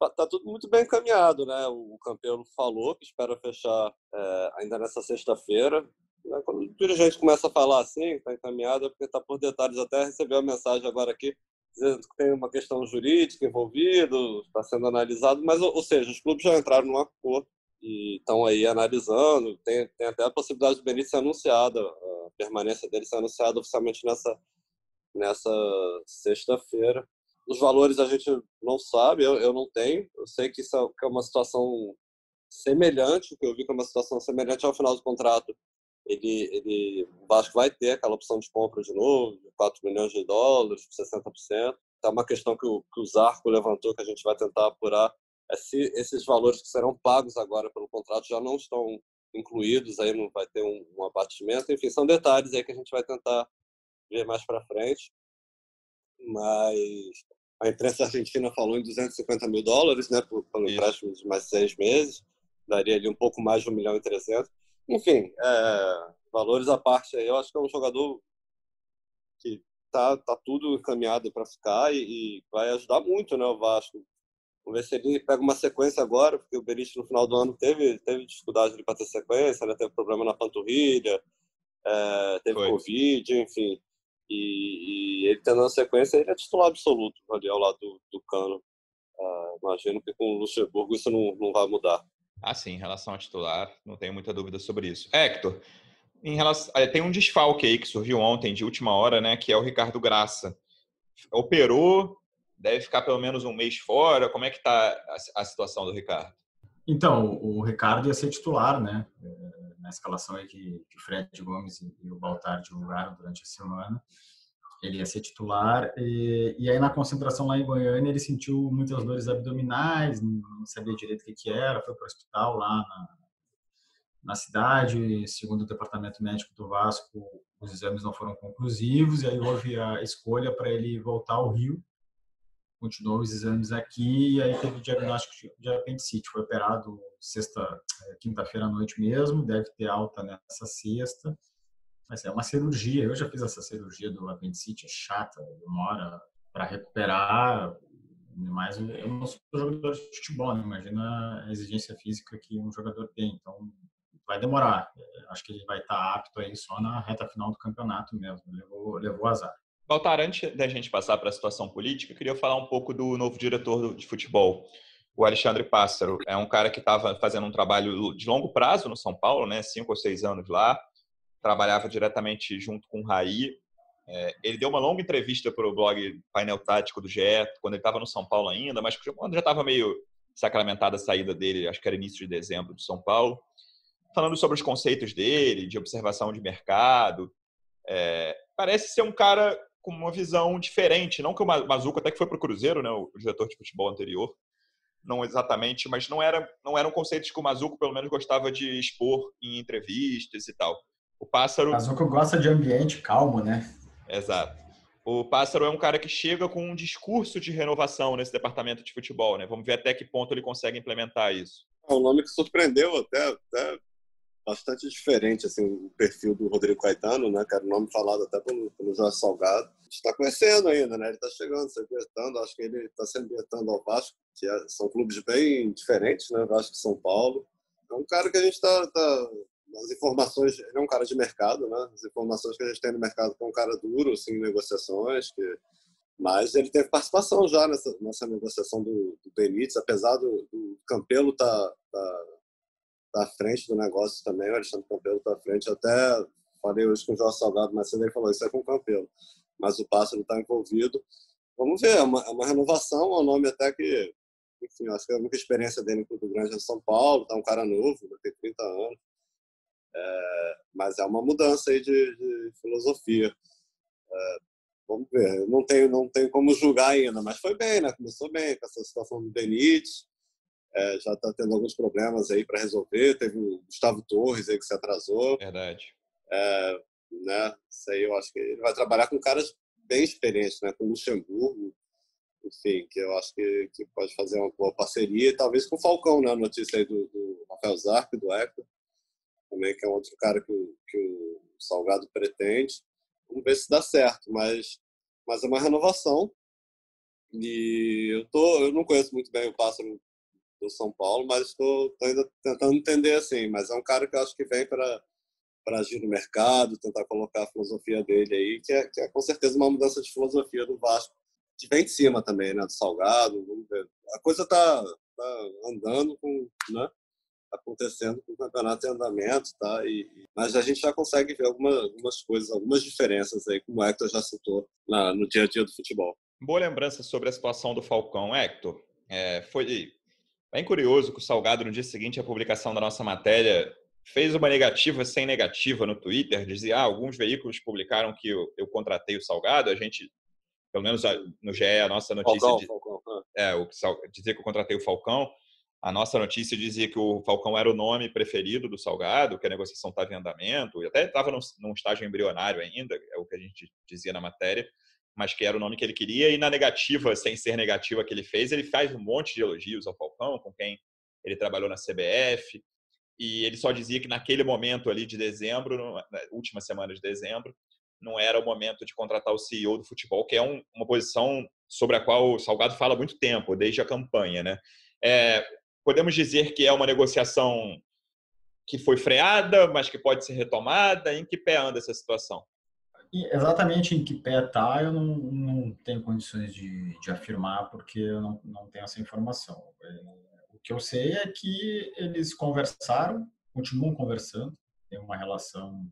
Tá, tá, tudo muito bem encaminhado, né? O Campelo falou que espera fechar é, ainda nessa sexta-feira. Né? Quando o dirigente começa a falar assim, está encaminhado, é porque está por detalhes. Até recebeu a mensagem agora aqui dizendo que tem uma questão jurídica envolvida, está sendo analisado, mas, ou, seja, os clubes já entraram num acordo e estão aí analisando. Tem, tem até a possibilidade do Benítez ser anunciada, a permanência dele ser anunciada oficialmente nessa, nessa sexta-feira. Os valores a gente não sabe, eu, eu não tenho. Eu sei que isso é, é uma situação semelhante, o que eu vi que é uma situação semelhante ao final do contrato. Ele, ele, o Vasco vai ter aquela opção de compra de novo, de 4 milhões de dólares, 60%. É uma questão que o, que o Zarco levantou, que a gente vai tentar apurar, é se esses valores que serão pagos agora pelo contrato já não estão incluídos, aí não vai ter um, um abatimento. Enfim, são detalhes aí que a gente vai tentar ver mais para frente mas a imprensa argentina falou em 250 mil dólares, né, por, pelo empréstimo de mais seis meses, daria ali um pouco mais de 1 milhão e 300. Enfim, é, valores à parte aí, eu acho que é um jogador que tá, tá tudo encaminhado para ficar e, e, vai ajudar muito, né, o Vasco. Vamos ver se ele pega uma sequência agora, porque o Berizzo no final do ano teve, teve dificuldade para ter sequência, né, teve problema na panturrilha, é, teve Foi. Covid, enfim. E, e, ele tendo na sequência, ele é titular absoluto ali ao lado do, do Cano. Uh, imagino que com o Luxemburgo isso não, não vai mudar. Ah, sim, em relação ao titular, não tenho muita dúvida sobre isso. Hector, em relação, tem um desfalque aí que surgiu ontem, de última hora, né, que é o Ricardo Graça. Operou, deve ficar pelo menos um mês fora. Como é que está a, a, situação do Ricardo? Então, o Ricardo ia ser titular, né? Eh, na escalação aí que, o Fred Gomes e o Baltar divulgaram durante a semana. Ele ia ser titular. E, e aí, na concentração lá em Goiânia, ele sentiu muitas dores abdominais, não sabia direito o que, que era, foi para o hospital lá na, na cidade. Segundo o departamento médico do Vasco, os exames não foram conclusivos, e aí houve a escolha para ele voltar ao Rio continuou os exames aqui e aí teve diagnóstico de apendicite. Foi operado sexta, é, quinta-feira à noite mesmo, deve ter alta nessa sexta. Mas é uma cirurgia. Eu já fiz essa cirurgia do apendicite, é chata, demora para recuperar. Mas eu não sou jogador de futebol, né? imagina a exigência física que um jogador tem. Então, vai demorar. Acho que ele vai estar apto aí só na reta final do campeonato mesmo. Levou, levou azar. Baltar, antes da gente passar para a situação política, eu queria falar um pouco do novo diretor de futebol, o Alexandre Pássaro. É um cara que estava fazendo um trabalho de longo prazo no São Paulo, né? cinco ou seis anos lá. Trabalhava diretamente junto com o Raí. É, ele deu uma longa entrevista para o blog Painel Tático do GE, quando ele estava no São Paulo ainda, mas quando já estava meio sacramentada a saída dele, acho que era início de dezembro do São Paulo, falando sobre os conceitos dele, de observação de mercado. É, parece ser um cara com uma visão diferente. Não que o Mazuco até que foi para o Cruzeiro, né, o diretor de futebol anterior, não exatamente, mas não era não eram conceitos que o Mazuco pelo menos gostava de expor em entrevistas e tal. O pássaro. O Mazuco gosta de ambiente calmo, né? Exato. O pássaro é um cara que chega com um discurso de renovação nesse departamento de futebol, né? Vamos ver até que ponto ele consegue implementar isso. É um nome que surpreendeu até, até bastante diferente assim o perfil do Rodrigo Caetano, né? Que era um nome falado até pelo, pelo Jorge Salgado. Está conhecendo ainda, né? Ele está chegando, se ambientando. Acho que ele está se ambientando ao Vasco, que é, são clubes bem diferentes, né? Vasco e São Paulo. É um cara que a gente está tá, as informações, ele é um cara de mercado, né? As informações que a gente tem no mercado é um cara duro, assim, em negociações, que mas ele teve participação já nessa, nessa negociação do, do Benítez, apesar do, do Campelo estar tá, tá tá à frente do negócio também, o Alexandre Campelo está à frente. Até falei hoje com o Jorge Salgado, mas ele falou isso é com o Campelo. Mas o Pássaro está envolvido. Vamos ver, é uma, é uma renovação, é um nome até que, enfim, acho que é a única experiência dele no Clube Grande é São Paulo, tá um cara novo, tem 30 anos. É, mas é uma mudança aí de, de filosofia. É, vamos ver, não tenho, não tenho como julgar ainda, mas foi bem, né? Começou bem com essa situação do Benítez, é, já está tendo alguns problemas aí para resolver. Teve o Gustavo Torres aí que se atrasou. Verdade. É, né? Isso aí eu acho que ele vai trabalhar com caras bem experientes, né? Com o Luxemburgo, enfim, que eu acho que, que pode fazer uma boa parceria. E talvez com o Falcão, né? A notícia aí do, do Rafael Zarco, do Hector, também, que é um outro cara que, que o Salgado pretende. Vamos ver se dá certo, mas, mas é uma renovação. E eu, tô, eu não conheço muito bem o Pássaro do São Paulo, mas estou ainda tentando entender assim. Mas é um cara que eu acho que vem para para agir no mercado, tentar colocar a filosofia dele aí, que é, que é com certeza uma mudança de filosofia do Vasco, que vem de cima também, né, do Salgado, vamos ver. A coisa tá, tá andando com, né, acontecendo com o campeonato em andamento, tá? E, mas a gente já consegue ver algumas, algumas coisas, algumas diferenças aí, como o Hector já citou na, no dia a dia do futebol. Boa lembrança sobre a situação do Falcão, Hector. É, foi Bem curioso que o Salgado, no dia seguinte à publicação da nossa matéria, fez uma negativa sem negativa no Twitter. Dizia, ah, alguns veículos publicaram que eu, eu contratei o Salgado. A gente, pelo menos no GE, a nossa notícia... Falcão, de, Falcão. É, o, dizia que eu contratei o Falcão. A nossa notícia dizia que o Falcão era o nome preferido do Salgado, que a negociação estava em andamento, e até estava num, num estágio embrionário ainda, é o que a gente dizia na matéria mas que era o nome que ele queria. E na negativa, sem ser negativa que ele fez, ele faz um monte de elogios ao Falcão, com quem ele trabalhou na CBF. E ele só dizia que naquele momento ali de dezembro, última semana de dezembro, não era o momento de contratar o CEO do futebol, que é um, uma posição sobre a qual o Salgado fala há muito tempo, desde a campanha. Né? É, podemos dizer que é uma negociação que foi freada, mas que pode ser retomada. Em que pé anda essa situação? Exatamente em que pé está, eu não, não tenho condições de, de afirmar, porque eu não, não tenho essa informação. É, o que eu sei é que eles conversaram, continuam conversando, tem uma relação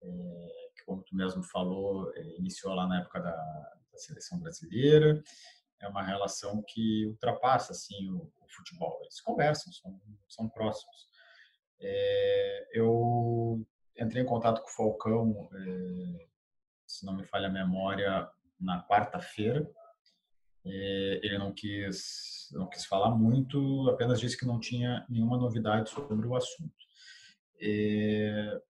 é, que, como tu mesmo falou, é, iniciou lá na época da, da, seleção brasileira, é uma relação que ultrapassa assim o, o futebol. Eles conversam, são, são próximos. É, eu entrei em contato com o Falcão, é, se não me falha a memória, na quarta-feira. É, ele não quis, não quis falar muito, apenas disse que não tinha nenhuma novidade sobre o assunto. É,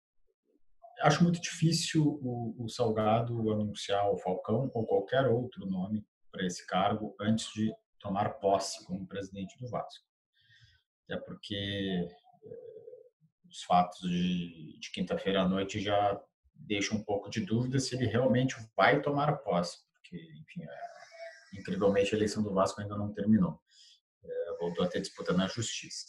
acho muito difícil o, o Salgado anunciar o Falcão ou qualquer outro nome para esse cargo antes de tomar posse como presidente do Vasco. Até porque os fatos de, de quinta-feira à noite já deixam um pouco de dúvida se ele realmente vai tomar posse, porque, enfim, é, incrivelmente, a eleição do Vasco ainda não terminou. É, voltou a ter disputa na justiça.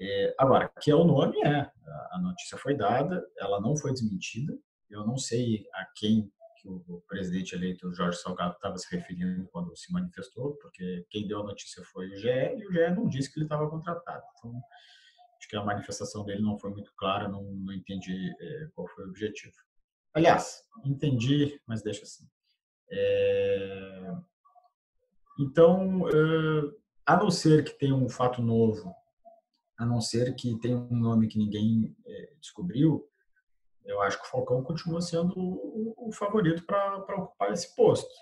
É, agora, que é o nome, é. A notícia foi dada, ela não foi desmentida. Eu não sei a quem que o presidente eleito Jorge Salgado estava se referindo quando se manifestou, porque quem deu a notícia foi o GE e o GE não disse que ele estava contratado. Então, acho que a manifestação dele não foi muito clara, não, não entendi é, qual foi o objetivo. Aliás, entendi, mas deixa assim. É... Então, é, a não ser que tenha um fato novo, a não ser que tenha um nome que ninguém é, descobriu, eu acho que o Falcão continua sendo o, o favorito para ocupar esse posto.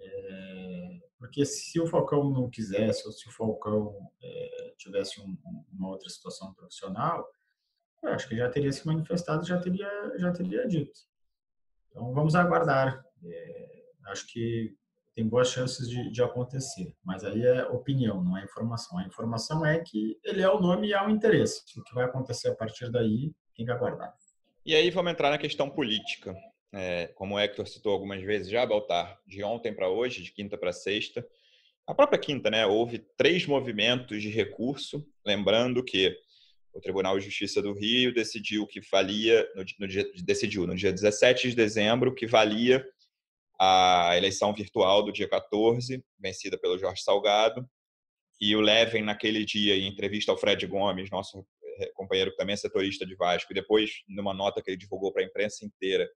É, porque se o Falcão não quisesse, ou se o Falcão é, tivesse um, uma outra situação profissional, eu acho que já teria se manifestado, já teria, já teria dito. Então vamos aguardar. É, acho que tem boas chances de, de, acontecer, mas aí é opinião, não é informação. A informação é que ele é o nome e há um interesse. O que vai acontecer a partir daí, tem que aguardar. E aí vamos entrar na questão política. É, como o Hector citou algumas vezes já, Baltar, de ontem para hoje, de quinta para sexta, a própria quinta, né, houve três movimentos de recurso, lembrando que o Tribunal de Justiça do Rio decidiu que valia, no, no dia, decidiu no dia 17 de dezembro que valia a eleição virtual do dia 14, vencida pelo Jorge Salgado, e o Levin, naquele dia, em entrevista ao Fred Gomes, nosso companheiro que também é setorista de Vasco, e depois, numa nota que ele divulgou para a imprensa inteira,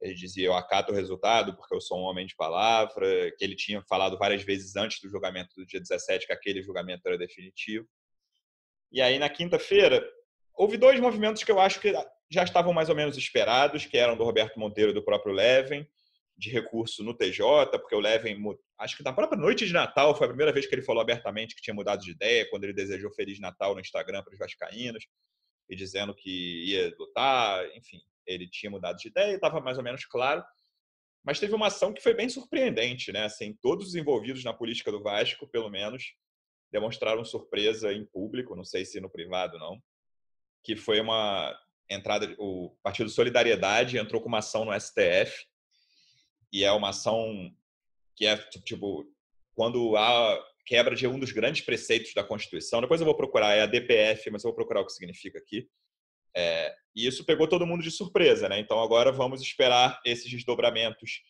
ele dizia: Eu acato o resultado porque eu sou um homem de palavra, que ele tinha falado várias vezes antes do julgamento do dia 17 que aquele julgamento era definitivo. E aí, na quinta-feira, houve dois movimentos que eu acho que já estavam mais ou menos esperados, que eram do Roberto Monteiro e do próprio Leven, de recurso no TJ, porque o Leven, acho que na própria noite de Natal, foi a primeira vez que ele falou abertamente que tinha mudado de ideia, quando ele desejou Feliz Natal no Instagram para os vascaínos, e dizendo que ia lutar, enfim, ele tinha mudado de ideia, estava mais ou menos claro. Mas teve uma ação que foi bem surpreendente, né? Assim, todos os envolvidos na política do Vasco, pelo menos, demonstraram surpresa em público, não sei se no privado não, que foi uma entrada, o Partido Solidariedade entrou com uma ação no STF e é uma ação que é tipo quando há quebra de um dos grandes preceitos da Constituição. Depois eu vou procurar, é a DPF, mas eu vou procurar o que significa aqui. É, e isso pegou todo mundo de surpresa, né? Então agora vamos esperar esses desdobramentos,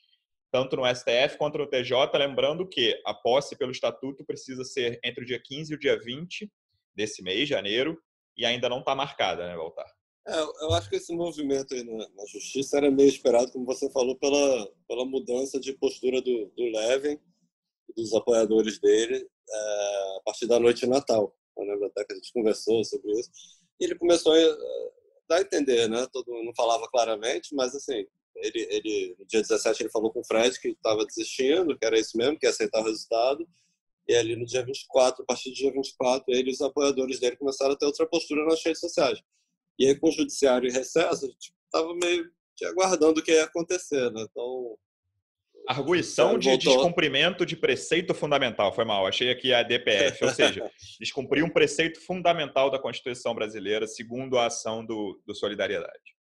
tanto no STF quanto no TJ. Lembrando que a posse pelo estatuto precisa ser entre o dia 15 e o dia 20 desse mês, janeiro, e ainda não está marcada, né, Walter? É, eu acho que esse movimento aí na, na, justiça era meio esperado, como você falou, pela, pela mudança de postura do, do Levin e dos apoiadores dele é, a partir da noite de Natal. Eu lembro até que a gente conversou sobre isso. E ele começou a dar a entender, né? Todo não falava claramente, mas assim, ele, ele no dia 17 ele falou com o Fred que estava desistindo, que era isso mesmo, que ia aceitar o resultado. E ali no dia 24, a partir do dia 24, ele e os apoiadores dele começaram a ter outra postura nas redes sociais. E aí, com o judiciário em recesso, a gente estava meio aguardando o que ia acontecer, né? Então. Arguição de voltou. descumprimento de preceito fundamental. Foi mal, achei aqui a DPF. Ou seja, descumprir um preceito fundamental da Constituição brasileira, segundo a ação do, do Solidariedade.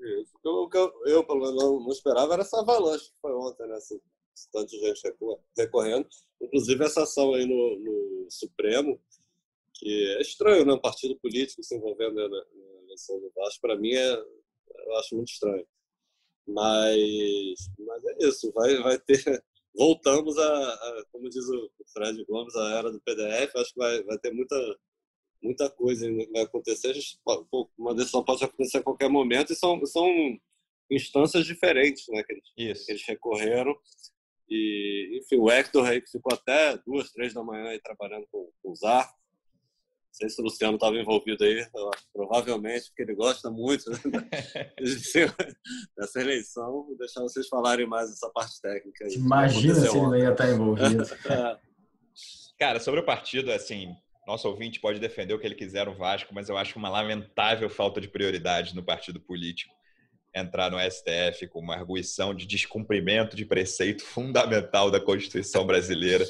Isso. Que eu, eu, pelo menos, não esperava era essa avalanche que foi ontem, né? Esse, tanto de gente recorrendo. Inclusive, essa ação aí no, no Supremo que é estranho, né? Um partido político se envolvendo na, na eleição do Vasco, para mim, é, eu acho muito estranho. Mas, mas é isso, vai, vai ter. Voltamos a, a, como diz o Fred Gomes, a era do PDF. Acho que vai, vai ter muita, muita coisa vai acontecer. Gente, uma decisão pode acontecer a qualquer momento e são, são instâncias diferentes né, que, eles, que eles recorreram. E, enfim, o Hector aí que ficou até duas, três da manhã aí trabalhando com, com os arcos não sei se o Luciano estava envolvido aí, provavelmente, porque ele gosta muito né, dessa eleição. Vou deixar vocês falarem mais dessa parte técnica. Aí, Imagina se ele não ia estar envolvido. Cara, sobre o partido, assim, nosso ouvinte pode defender o que ele quiser no Vasco, mas eu acho uma lamentável falta de prioridade no partido político entrar no STF com uma arguição de descumprimento de preceito fundamental da Constituição brasileira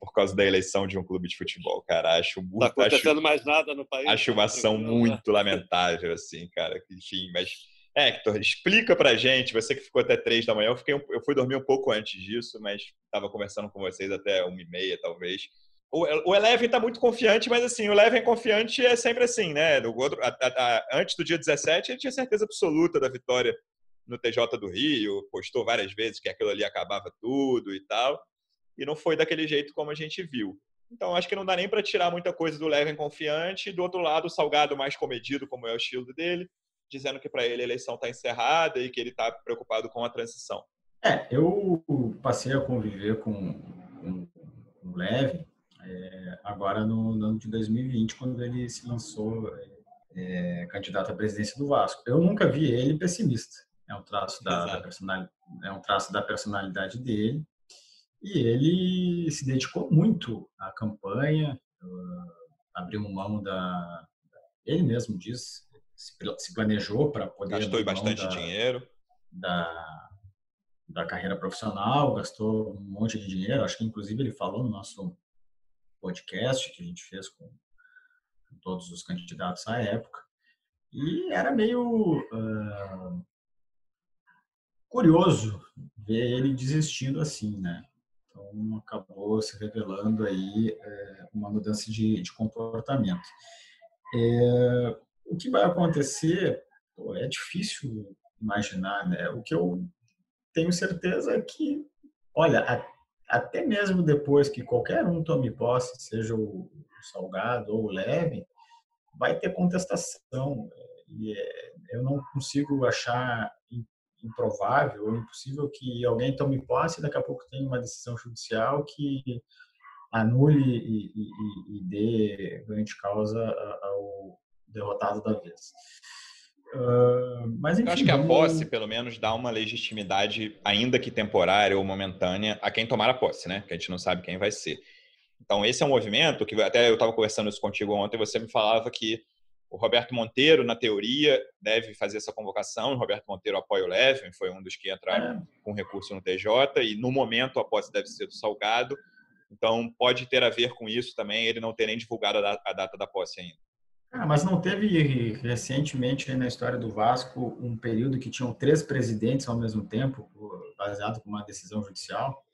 por causa da eleição de um clube de futebol, cara. Acho muito. Tá acontecendo acho, mais nada no país. Acho uma ação muito lamentável, assim, cara. Enfim, mas Hector, explica pra gente, você que ficou até três da manhã, eu, fiquei, eu fui dormir um pouco antes disso, mas estava conversando com vocês até uma e meia, talvez. O, Eleven está muito confiante, mas assim, o Eleven confiante é sempre assim, né? No outro, a, a, antes do dia 17, ele tinha certeza absoluta da vitória no TJ do Rio, postou várias vezes que aquilo ali acabava tudo e tal, e não foi daquele jeito como a gente viu. Então, acho que não dá nem para tirar muita coisa do Leven confiante. E do outro lado, o Salgado mais comedido, como é o estilo dele, dizendo que para ele a eleição está encerrada e que ele está preocupado com a transição. É, eu passei a conviver com, com, com o Leve é, agora no, no, ano de 2020, quando ele se lançou é, candidato à presidência do Vasco. Eu nunca vi ele pessimista. É um traço da, da personalidade, é um traço da personalidade dele. E ele se dedicou muito à campanha, uh, abriu mão da. Ele mesmo diz, se planejou para poder. Gastou bastante da, dinheiro. Da, da carreira profissional, gastou um monte de dinheiro. Acho que, inclusive, ele falou no nosso podcast que a gente fez com, com todos os candidatos à época. E era meio uh, curioso ver ele desistindo assim, né? Então, acabou se revelando aí é, uma mudança de, de comportamento. É, o que vai acontecer pô, é difícil imaginar, né? O que eu tenho certeza é que, olha, até mesmo depois que qualquer um tome posse, seja o, Salgado ou o Leve, vai ter contestação. E é, eu não consigo achar improvável ou impossível que alguém tome posse e daqui a pouco tenha uma decisão judicial que anule e, e, e dê grande causa ao derrotado da vez. Uh, mas enfim, Eu acho que a posse, pelo menos, dá uma legitimidade, ainda que temporária ou momentânea, a quem tomar a posse, né? Que a gente não sabe quem vai ser. Então, esse é um movimento que até eu estava conversando isso contigo ontem, você me falava que o Roberto Monteiro, na teoria, deve fazer essa convocação. O Roberto Monteiro apoia o Levin, foi um dos que entraram é. com recurso no TJ, e no momento a posse deve ser do Salgado. Então, pode ter a ver com isso também, ele não ter nem divulgado a data da posse ainda. Ah, mas não teve recentemente na história do Vasco um período que tinham três presidentes ao mesmo tempo, baseado com uma decisão judicial?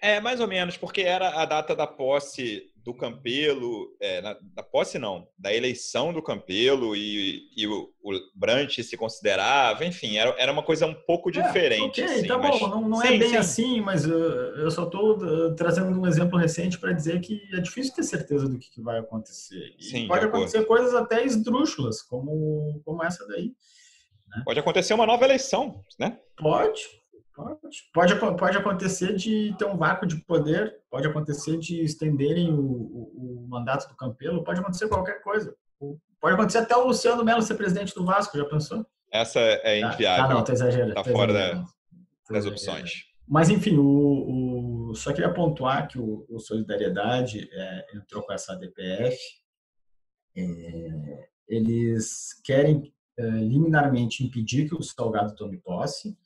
É, mais ou menos, porque era a data da posse do Campelo, é, na, da posse não, da eleição do Campelo e, e o, o Brant se considerava, enfim, era, era uma coisa um pouco é, diferente. É, ok, assim, tá mas... bom, não, não é sim, é bem sim. assim, mas uh, eu só estou uh, trazendo um exemplo recente para dizer que é difícil ter certeza do que, que vai acontecer. E sim, pode acontecer coisas até esdrúxulas, como, como essa daí. Né? Pode acontecer uma nova eleição, né? Pode, Pode, pode, acontecer de ter um vácuo de poder, pode acontecer de estenderem o, o, o, mandato do Campelo, pode acontecer qualquer coisa. Pode acontecer até o Luciano Melo ser presidente do Vasco, já pensou? Essa é tá. inviável. Ah, não, tá exagerando. Tá fora da, das opções. Mas, enfim, o, o, só queria pontuar que o, o Solidariedade é, entrou com essa DPF. É, eles querem é, liminarmente impedir que o Salgado tome posse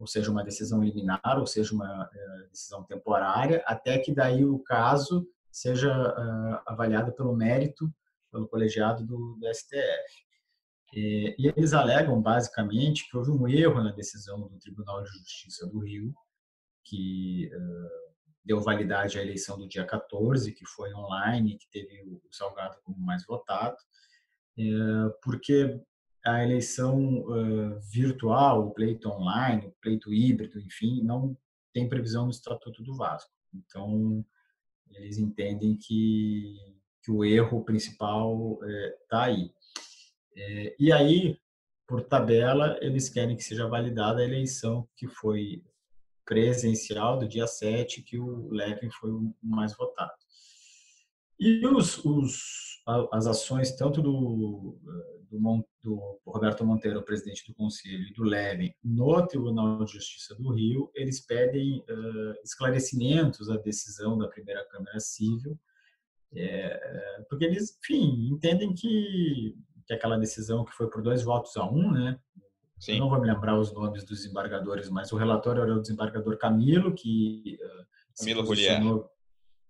ou seja, uma decisão liminar, ou seja, uma uh, decisão temporária, até que daí o caso seja uh, avaliado pelo mérito, pelo colegiado do, do STF. E, eles alegam, basicamente, que houve um erro na decisão do Tribunal de Justiça do Rio, que uh, deu validade à eleição do dia 14, que foi online, que teve o Salgado como mais votado, porque a eleição uh, virtual, o pleito online, o pleito híbrido, enfim, não tem previsão no Estatuto do Vasco. Então, eles entendem que, que o erro principal está é, aí. É, e aí, por tabela, eles querem que seja validada a eleição que foi presencial do dia 7, que o Levin foi o mais votado. E os, os, as ações, tanto do, do, do, Roberto Monteiro, presidente do Conselho, e do Levin, no Tribunal de Justiça do Rio, eles pedem uh, esclarecimentos à decisão da primeira Câmara Civil, é, porque eles, enfim, entendem que, que aquela decisão que foi por dois votos a um, né? Não vou me lembrar os nomes dos desembargadores, mas o relatório era o desembargador Camilo, que uh, Camilo Guglielmo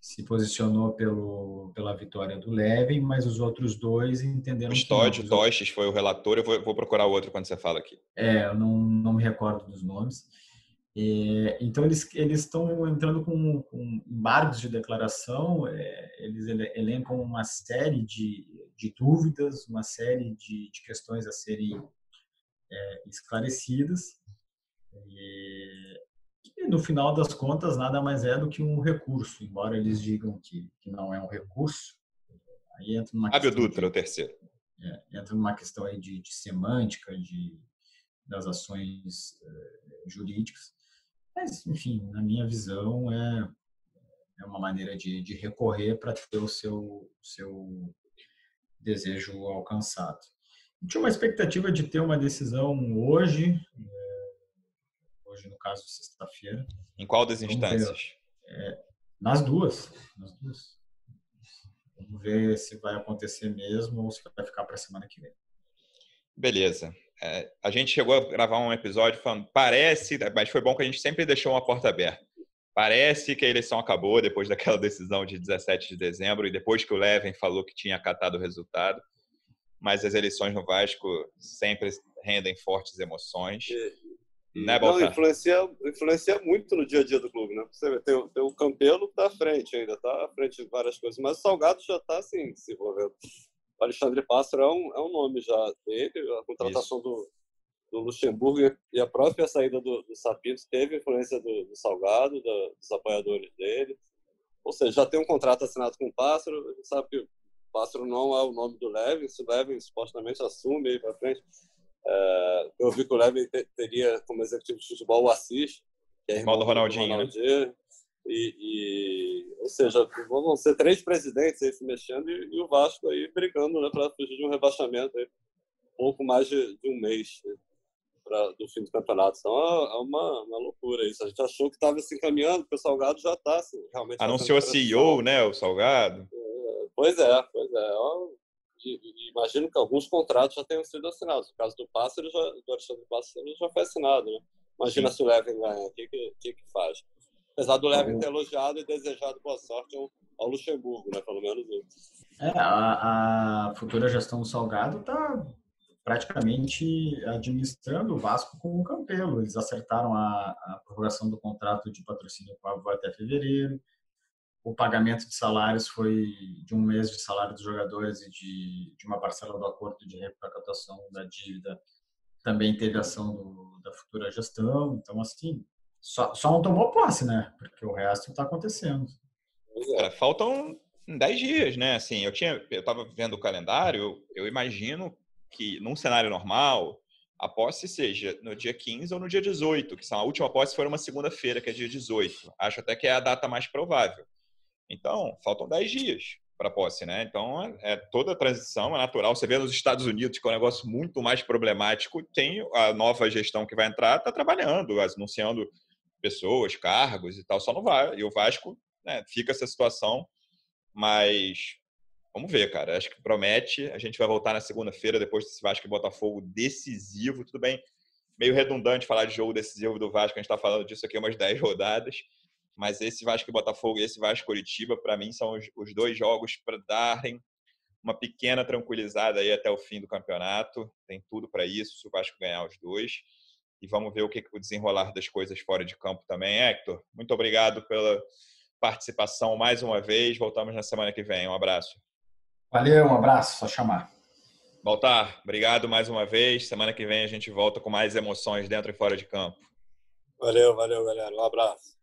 se posicionou pelo, pela vitória do Levin, mas os outros dois entenderam. O Stódio, Toches foi o relator, eu vou, vou, procurar o outro quando você fala aqui. É, eu não, não me recordo dos nomes. Então, eles eles estão entrando com, com embargos de declaração, é, eles elencam uma série de, de dúvidas, uma série de, de questões a serem é, esclarecidas. E, e, no final das contas, nada mais é do que um recurso, embora eles digam que, que não é um recurso. Aí entra numa Fábio Dutra, o terceiro. É, entra numa questão aí de, de semântica, de, das ações é, jurídicas. Mas, enfim, na minha visão, é, é uma maneira de, de recorrer para ter o seu, seu desejo alcançado. Tinha uma expectativa de ter uma decisão hoje, é, hoje no caso sexta-feira. Em qual das instâncias? É, nas duas, nas duas. Vamos ver se vai acontecer mesmo ou se vai ficar para a semana que vem. Beleza. É, a gente chegou a gravar um episódio falando, parece, mas foi bom que a gente sempre deixou uma porta aberta. Parece que a eleição acabou depois daquela decisão de 17 de dezembro e depois que o Levin falou que tinha acatado o resultado. Mas as eleições no Vasco sempre rendem fortes emoções. Né, não, influencia, influencia muito no dia a dia do clube, né? Você vê, tem, tem o Campelo que está à frente ainda, está à frente de várias coisas, mas o Salgado já está assim, se envolvendo. O Alexandre Pássaro é um, é um nome já dele, a contratação do, do Luxemburgo e a própria saída do, do Sapinto teve influência do, do Salgado, do, dos apoiadores dele. Ou seja, já tem um contrato assinado com o Pássaro, a gente sabe que o Pássaro não é o nome do Levin, se o Levin supostamente assume aí para frente. É, eu vi que o Levin teria como executivo de futebol o Assis, que é irmão, do Ronaldinho. Do Ronaldinho né? E, e, ou seja, vão ser três presidentes aí se mexendo e, e o Vasco aí brigando né, para fugir de um rebaixamento aí, pouco mais de, de um mês né, pra, do fim do campeonato. Então é, é uma, uma loucura isso. A gente achou que estava se encaminhando, porque o Salgado já está assim, realmente. Anunciou CEO, né, o Salgado? É, pois é, pois é. E, imagino que alguns contratos já tenham sido assinados. No caso do Pássaro, já, do Alexandre Pássaro já foi assinado. Né? Imagina Sim. se o Levin ganha, o que, que, que, faz? Apesar do Levin ter elogiado e desejado boa sorte ao, ao Luxemburgo, né? Pelo menos isso. É, a, a futura gestão do Salgado está praticamente administrando o Vasco com o Campelo. Eles acertaram a, a prorrogação do contrato de patrocínio com a Avó até fevereiro. O pagamento de salários foi de um mês de salário dos jogadores e de, de uma parcela do acordo de recaptação da dívida também teve ação do, da futura gestão. Então, assim, só, só não tomou posse, né? Porque o resto está acontecendo. Cara, faltam 10 dias, né? Assim, eu tinha, eu estava vendo o calendário, eu imagino que num cenário normal a posse seja no dia 15 ou no dia 18, que são a última posse foi uma segunda-feira, que é dia 18. Acho até que é a data mais provável. Então, faltam 10 dias para a posse, né? Então, é, é, toda a transição é natural. Você vê nos Estados Unidos, que é um negócio muito mais problemático, tem a nova gestão que vai entrar, está trabalhando, anunciando pessoas, cargos e tal, só não vai. E o Vasco né, fica essa situação, mas vamos ver, cara. Acho que promete. A gente vai voltar na segunda-feira, depois desse Vasco e Botafogo decisivo. Tudo bem, meio redundante falar de jogo decisivo do Vasco, a gente está falando disso aqui umas 10 rodadas. Mas esse Vasco e Botafogo e esse Vasco Curitiba, para mim, são os, os dois jogos para darem uma pequena tranquilizada aí até o fim do campeonato. Tem tudo para isso, se o Vasco ganhar os dois e vamos ver o que o desenrolar das coisas fora de campo também. Hector, muito obrigado pela participação mais uma vez. Voltamos na semana que vem. Um abraço. Valeu, um abraço, só chamar. Baltar, obrigado mais uma vez. Semana que vem a gente volta com mais emoções dentro e fora de campo. Valeu, valeu, galera. Um abraço.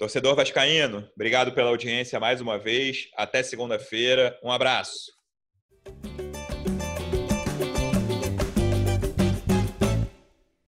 Torcedor Vascaíno, obrigado pela audiência mais uma vez. Até segunda-feira. Um abraço.